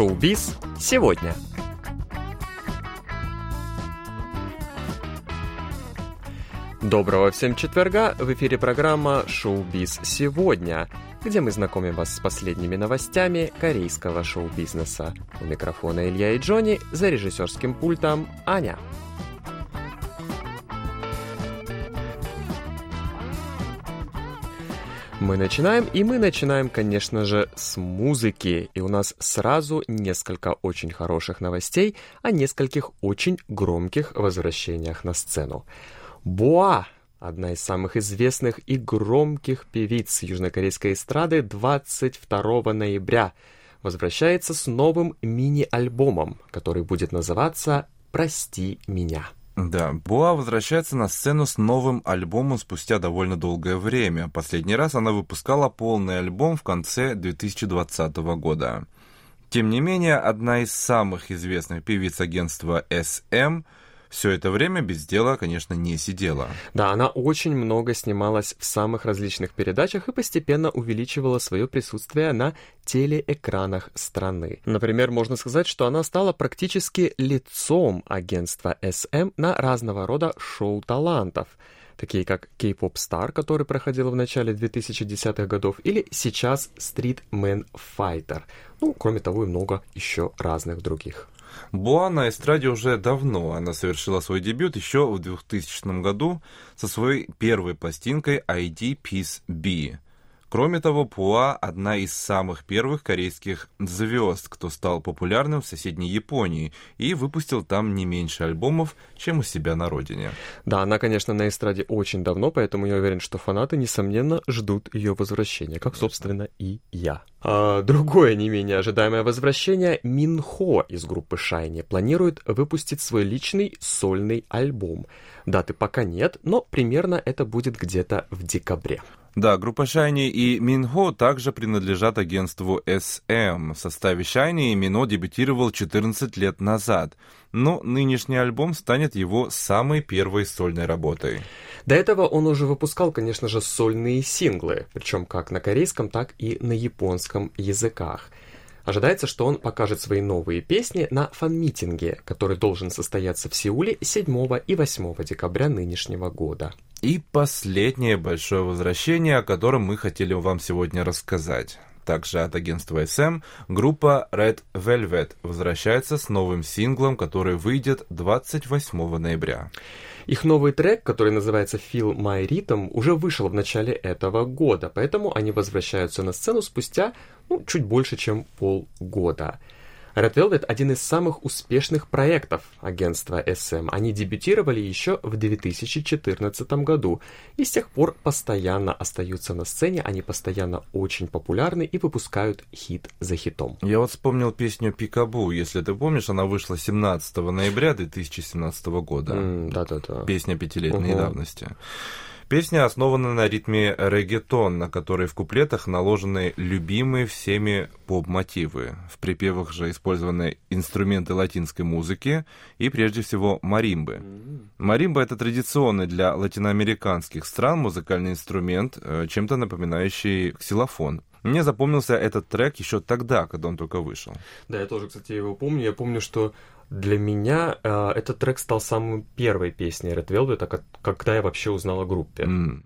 Шоу-биз сегодня. Доброго всем четверга! В эфире программа «Шоу-биз сегодня», где мы знакомим вас с последними новостями корейского шоу-бизнеса. У микрофона Илья и Джонни, за режиссерским пультом Аня. Мы начинаем, и мы начинаем, конечно же, с музыки. И у нас сразу несколько очень хороших новостей о нескольких очень громких возвращениях на сцену. Боа одна из самых известных и громких певиц южнокорейской эстрады 22 ноября возвращается с новым мини-альбомом, который будет называться «Прости меня». Да, Буа возвращается на сцену с новым альбомом спустя довольно долгое время. Последний раз она выпускала полный альбом в конце 2020 года. Тем не менее, одна из самых известных певиц агентства SM – все это время без дела, конечно, не сидела. Да, она очень много снималась в самых различных передачах и постепенно увеличивала свое присутствие на телеэкранах страны. Например, можно сказать, что она стала практически лицом агентства SM на разного рода шоу талантов такие как K-Pop Star, который проходил в начале 2010-х годов, или сейчас Street Man Fighter. Ну, кроме того, и много еще разных других. Буа на эстраде уже давно. Она совершила свой дебют еще в 2000 году со своей первой пластинкой ID Peace B. Кроме того, Пуа – одна из самых первых корейских звезд, кто стал популярным в соседней Японии и выпустил там не меньше альбомов, чем у себя на родине. Да, она, конечно, на эстраде очень давно, поэтому я уверен, что фанаты, несомненно, ждут ее возвращения, как, собственно, и я. А другое не менее ожидаемое возвращение Минхо из группы Шайни планирует выпустить свой личный сольный альбом. Даты пока нет, но примерно это будет где-то в декабре. Да, группа Shiny и Минхо также принадлежат агентству SM. В составе Shiny Мино дебютировал 14 лет назад, но нынешний альбом станет его самой первой сольной работой. До этого он уже выпускал, конечно же, сольные синглы, причем как на корейском, так и на японском языках. Ожидается, что он покажет свои новые песни на фан-митинге, который должен состояться в Сеуле 7 и 8 декабря нынешнего года. И последнее большое возвращение, о котором мы хотели вам сегодня рассказать. Также от агентства SM группа Red Velvet возвращается с новым синглом, который выйдет 28 ноября. Их новый трек, который называется Feel My Rhythm, уже вышел в начале этого года, поэтому они возвращаются на сцену спустя ну, чуть больше, чем полгода. Red Velvet – один из самых успешных проектов агентства SM. Они дебютировали еще в 2014 году и с тех пор постоянно остаются на сцене, они постоянно очень популярны и выпускают хит за хитом. Я вот вспомнил песню «Пикабу», если ты помнишь, она вышла 17 ноября 2017 года. Да-да-да. Mm, Песня пятилетней угу. давности. Песня основана на ритме регетон, на который в куплетах наложены любимые всеми поп-мотивы. В припевах же использованы инструменты латинской музыки и, прежде всего, маримбы. Маримба — это традиционный для латиноамериканских стран музыкальный инструмент, э, чем-то напоминающий ксилофон. Мне запомнился этот трек еще тогда, когда он только вышел. Да, я тоже, кстати, его помню. Я помню, что для меня э, этот трек стал самой первой песней Red Velvet, когда я вообще узнал о группе. Mm.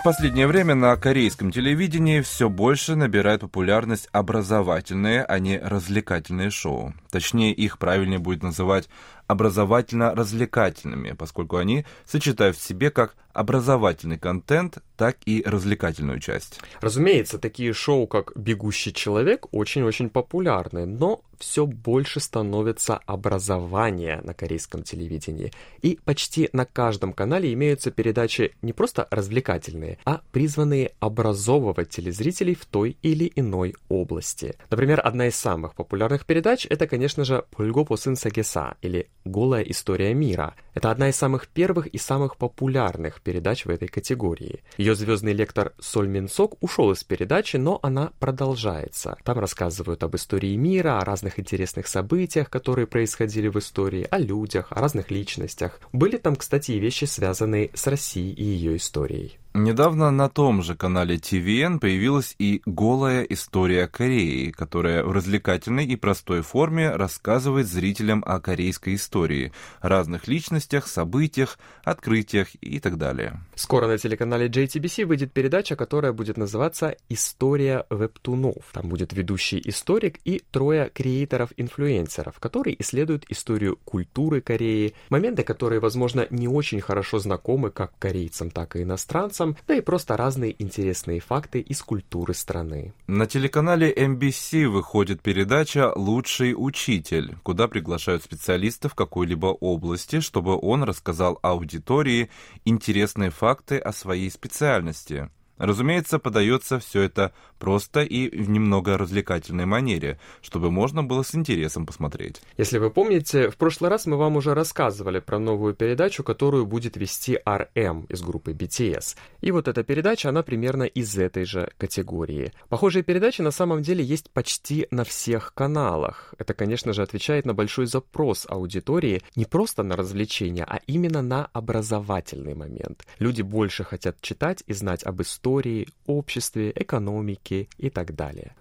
В последнее время на корейском телевидении все больше набирают популярность образовательные, а не развлекательные шоу. Точнее, их правильнее будет называть образовательно-развлекательными, поскольку они сочетают в себе как образовательный контент, так и развлекательную часть. Разумеется, такие шоу, как «Бегущий человек», очень-очень популярны, но все больше становится образование на корейском телевидении. И почти на каждом канале имеются передачи не просто развлекательные, а призванные образовывать телезрителей в той или иной области. Например, одна из самых популярных передач — это, конечно же, «Пульго посын сагеса» или «Голая история мира». Это одна из самых первых и самых популярных передач в этой категории. Ее звездный лектор Соль Минсок ушел из передачи, но она продолжается. Там рассказывают об истории мира, о разных интересных событиях, которые происходили в истории, о людях, о разных личностях. Были там, кстати, и вещи, связанные с Россией и ее историей. Недавно на том же канале TVN появилась и «Голая история Кореи», которая в развлекательной и простой форме рассказывает зрителям о корейской истории, разных личностях, событиях, открытиях и так далее. Скоро на телеканале JTBC выйдет передача, которая будет называться «История вебтунов». Там будет ведущий историк и трое креаторов-инфлюенсеров, которые исследуют историю культуры Кореи, моменты, которые, возможно, не очень хорошо знакомы как корейцам, так и иностранцам, иностранцам, да и просто разные интересные факты из культуры страны. На телеканале MBC выходит передача «Лучший учитель», куда приглашают специалистов какой-либо области, чтобы он рассказал аудитории интересные факты о своей специальности. Разумеется, подается все это просто и в немного развлекательной манере, чтобы можно было с интересом посмотреть. Если вы помните, в прошлый раз мы вам уже рассказывали про новую передачу, которую будет вести RM из группы BTS. И вот эта передача, она примерно из этой же категории. Похожие передачи на самом деле есть почти на всех каналах. Это, конечно же, отвечает на большой запрос аудитории не просто на развлечения, а именно на образовательный момент. Люди больше хотят читать и знать об истории, истории, обществе, экономике и так далее.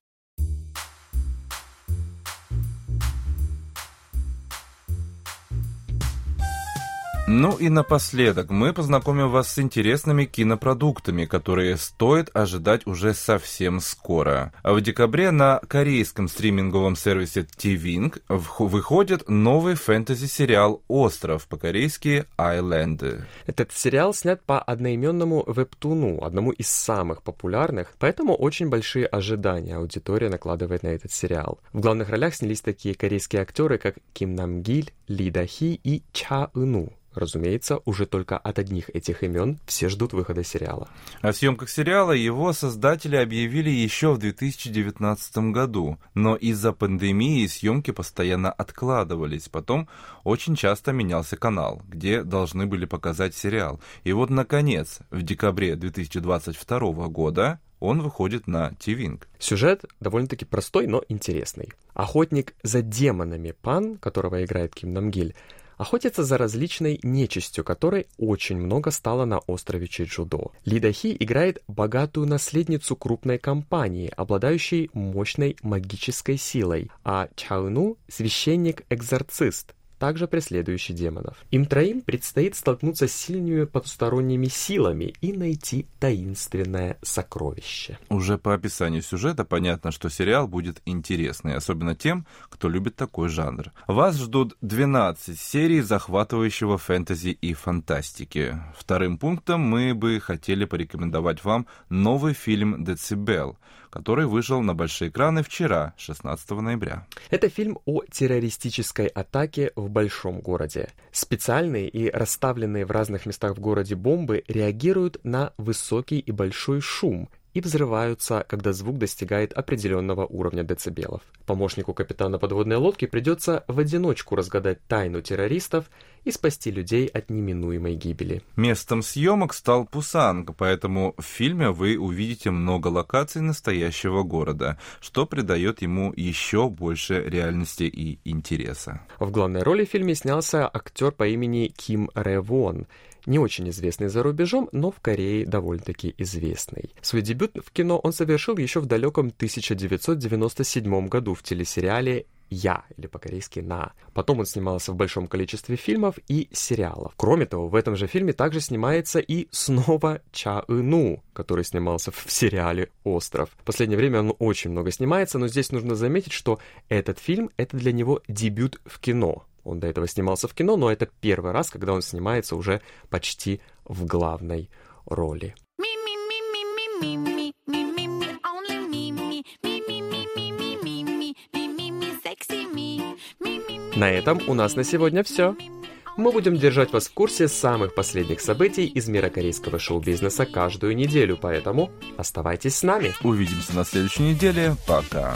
Ну и напоследок мы познакомим вас с интересными кинопродуктами, которые стоит ожидать уже совсем скоро. А в декабре на корейском стриминговом сервисе TVING выходит новый фэнтези-сериал «Остров», по-корейски «Айленды». Этот сериал снят по одноименному вебтуну, одному из самых популярных, поэтому очень большие ожидания аудитория накладывает на этот сериал. В главных ролях снялись такие корейские актеры, как Ким Нам Гиль, Ли Да Хи и Ча Ыну. Разумеется, уже только от одних этих имен все ждут выхода сериала. О съемках сериала его создатели объявили еще в 2019 году, но из-за пандемии съемки постоянно откладывались. Потом очень часто менялся канал, где должны были показать сериал. И вот, наконец, в декабре 2022 года он выходит на Тивинг. Сюжет довольно-таки простой, но интересный. Охотник за демонами Пан, которого играет Ким Намгиль, охотится за различной нечистью, которой очень много стало на острове Чеджудо. Ли Дахи играет богатую наследницу крупной компании, обладающей мощной магической силой, а Чауну — священник-экзорцист, также преследующий демонов. Им троим предстоит столкнуться с сильными потусторонними силами и найти таинственное сокровище. Уже по описанию сюжета понятно, что сериал будет интересный, особенно тем, кто любит такой жанр. Вас ждут 12 серий захватывающего фэнтези и фантастики. Вторым пунктом мы бы хотели порекомендовать вам новый фильм «Децибел», который вышел на большие экраны вчера, 16 ноября. Это фильм о террористической атаке в большом городе. Специальные и расставленные в разных местах в городе бомбы реагируют на высокий и большой шум и взрываются, когда звук достигает определенного уровня децибелов. Помощнику капитана подводной лодки придется в одиночку разгадать тайну террористов и спасти людей от неминуемой гибели. Местом съемок стал Пусанг, поэтому в фильме вы увидите много локаций настоящего города, что придает ему еще больше реальности и интереса. В главной роли в фильме снялся актер по имени Ким Ревон, не очень известный за рубежом, но в Корее довольно-таки известный. Свой дебют в кино он совершил еще в далеком 1997 году в телесериале «Я» или по-корейски «На». Потом он снимался в большом количестве фильмов и сериалов. Кроме того, в этом же фильме также снимается и снова Ча Ыну, который снимался в сериале «Остров». В последнее время он очень много снимается, но здесь нужно заметить, что этот фильм — это для него дебют в кино. Он до этого снимался в кино, но это первый раз, когда он снимается уже почти в главной роли. На этом у нас на сегодня все. Мы будем держать вас в курсе самых последних событий из мира корейского шоу-бизнеса каждую неделю, поэтому оставайтесь с нами. Увидимся на следующей неделе. Пока.